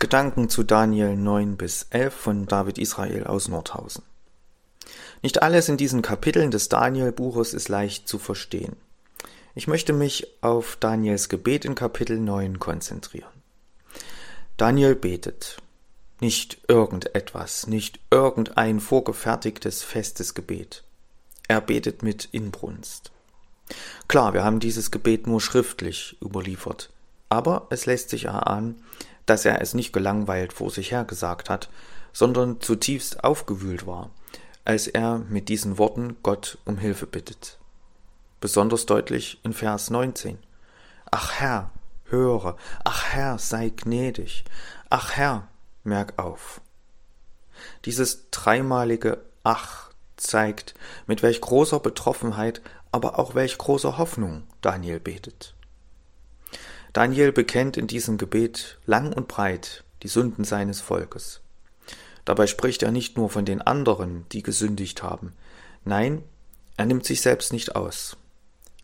Gedanken zu Daniel 9 bis 11 von David Israel aus Nordhausen. Nicht alles in diesen Kapiteln des Daniel-Buches ist leicht zu verstehen. Ich möchte mich auf Daniels Gebet in Kapitel 9 konzentrieren. Daniel betet. Nicht irgendetwas, nicht irgendein vorgefertigtes festes Gebet. Er betet mit Inbrunst. Klar, wir haben dieses Gebet nur schriftlich überliefert, aber es lässt sich erahnen, dass er es nicht gelangweilt vor sich her gesagt hat, sondern zutiefst aufgewühlt war, als er mit diesen Worten Gott um Hilfe bittet. Besonders deutlich in Vers 19. Ach Herr, höre, ach Herr, sei gnädig, ach Herr, merk auf. Dieses dreimalige Ach zeigt, mit welch großer Betroffenheit, aber auch welch großer Hoffnung Daniel betet. Daniel bekennt in diesem Gebet lang und breit die Sünden seines Volkes. Dabei spricht er nicht nur von den anderen, die gesündigt haben. Nein, er nimmt sich selbst nicht aus.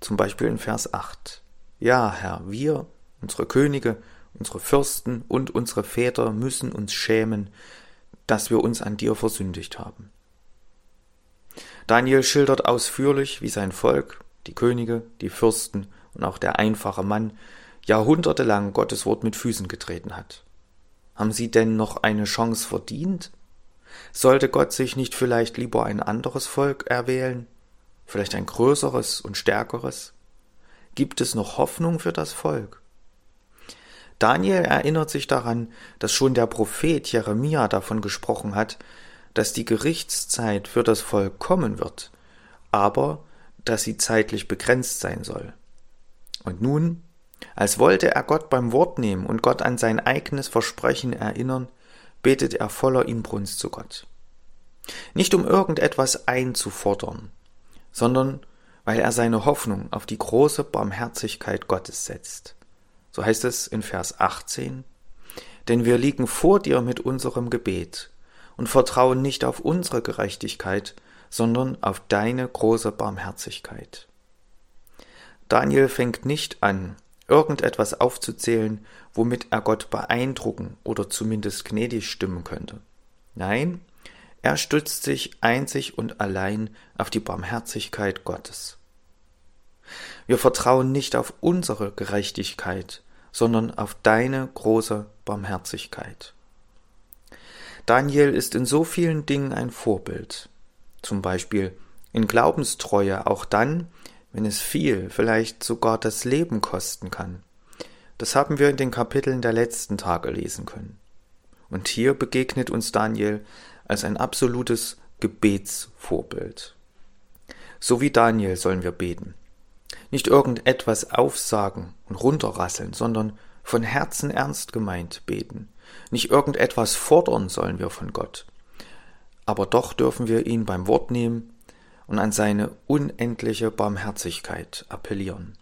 Zum Beispiel in Vers 8. Ja, Herr, wir, unsere Könige, unsere Fürsten und unsere Väter müssen uns schämen, dass wir uns an dir versündigt haben. Daniel schildert ausführlich, wie sein Volk, die Könige, die Fürsten und auch der einfache Mann jahrhundertelang Gottes Wort mit Füßen getreten hat. Haben sie denn noch eine Chance verdient? Sollte Gott sich nicht vielleicht lieber ein anderes Volk erwählen? Vielleicht ein größeres und stärkeres? Gibt es noch Hoffnung für das Volk? Daniel erinnert sich daran, dass schon der Prophet Jeremia davon gesprochen hat, dass die Gerichtszeit für das Volk kommen wird, aber dass sie zeitlich begrenzt sein soll. Und nun als wollte er Gott beim Wort nehmen und Gott an sein eigenes Versprechen erinnern, betet er voller Inbrunst zu Gott. Nicht um irgendetwas einzufordern, sondern weil er seine Hoffnung auf die große Barmherzigkeit Gottes setzt. So heißt es in Vers 18, denn wir liegen vor dir mit unserem Gebet und vertrauen nicht auf unsere Gerechtigkeit, sondern auf deine große Barmherzigkeit. Daniel fängt nicht an, irgendetwas aufzuzählen, womit er Gott beeindrucken oder zumindest gnädig stimmen könnte. Nein, er stützt sich einzig und allein auf die Barmherzigkeit Gottes. Wir vertrauen nicht auf unsere Gerechtigkeit, sondern auf deine große Barmherzigkeit. Daniel ist in so vielen Dingen ein Vorbild, zum Beispiel in Glaubenstreue auch dann, wenn es viel, vielleicht sogar das Leben kosten kann. Das haben wir in den Kapiteln der letzten Tage lesen können. Und hier begegnet uns Daniel als ein absolutes Gebetsvorbild. So wie Daniel sollen wir beten. Nicht irgendetwas aufsagen und runterrasseln, sondern von Herzen ernst gemeint beten. Nicht irgendetwas fordern sollen wir von Gott. Aber doch dürfen wir ihn beim Wort nehmen und an seine unendliche Barmherzigkeit appellieren.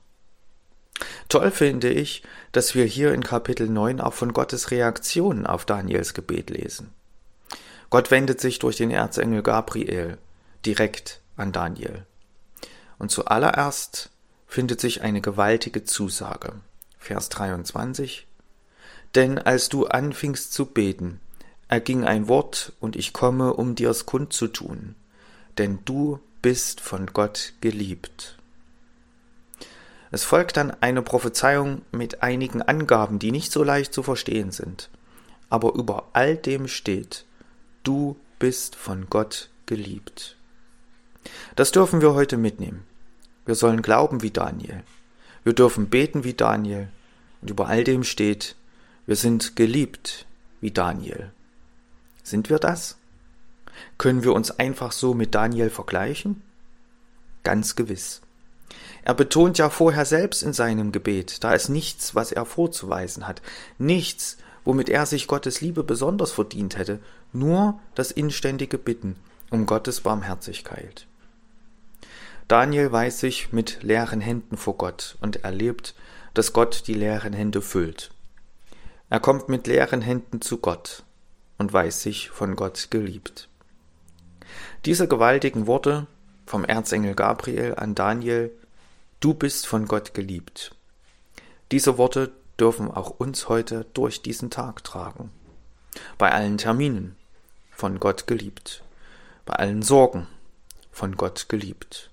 Toll finde ich, dass wir hier in Kapitel 9 auch von Gottes Reaktion auf Daniels Gebet lesen. Gott wendet sich durch den Erzengel Gabriel direkt an Daniel. Und zuallererst findet sich eine gewaltige Zusage. Vers 23. Denn als du anfingst zu beten, erging ein Wort, und ich komme, um dir's kundzutun. Denn du bist von Gott geliebt. Es folgt dann eine Prophezeiung mit einigen Angaben, die nicht so leicht zu verstehen sind. Aber über all dem steht, du bist von Gott geliebt. Das dürfen wir heute mitnehmen. Wir sollen glauben wie Daniel. Wir dürfen beten wie Daniel. Und über all dem steht, wir sind geliebt wie Daniel. Sind wir das? Können wir uns einfach so mit Daniel vergleichen? Ganz gewiss. Er betont ja vorher selbst in seinem Gebet, da ist nichts, was er vorzuweisen hat, nichts, womit er sich Gottes Liebe besonders verdient hätte, nur das inständige Bitten um Gottes Barmherzigkeit. Daniel weiß sich mit leeren Händen vor Gott und erlebt, dass Gott die leeren Hände füllt. Er kommt mit leeren Händen zu Gott und weiß sich von Gott geliebt. Diese gewaltigen Worte vom Erzengel Gabriel an Daniel, Du bist von Gott geliebt. Diese Worte dürfen auch uns heute durch diesen Tag tragen. bei allen Terminen, von Gott geliebt, bei allen Sorgen, von Gott geliebt,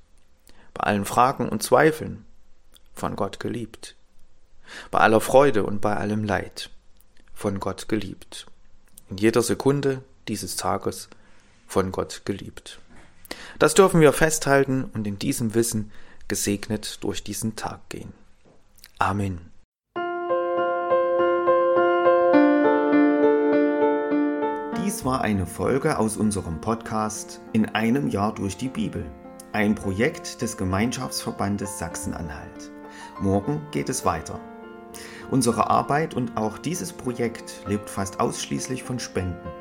bei allen Fragen und Zweifeln, von Gott geliebt, bei aller Freude und bei allem Leid, von Gott geliebt, in jeder Sekunde dieses Tages von Gott geliebt. Das dürfen wir festhalten und in diesem Wissen gesegnet durch diesen Tag gehen. Amen. Dies war eine Folge aus unserem Podcast In einem Jahr durch die Bibel, ein Projekt des Gemeinschaftsverbandes Sachsen-Anhalt. Morgen geht es weiter. Unsere Arbeit und auch dieses Projekt lebt fast ausschließlich von Spenden.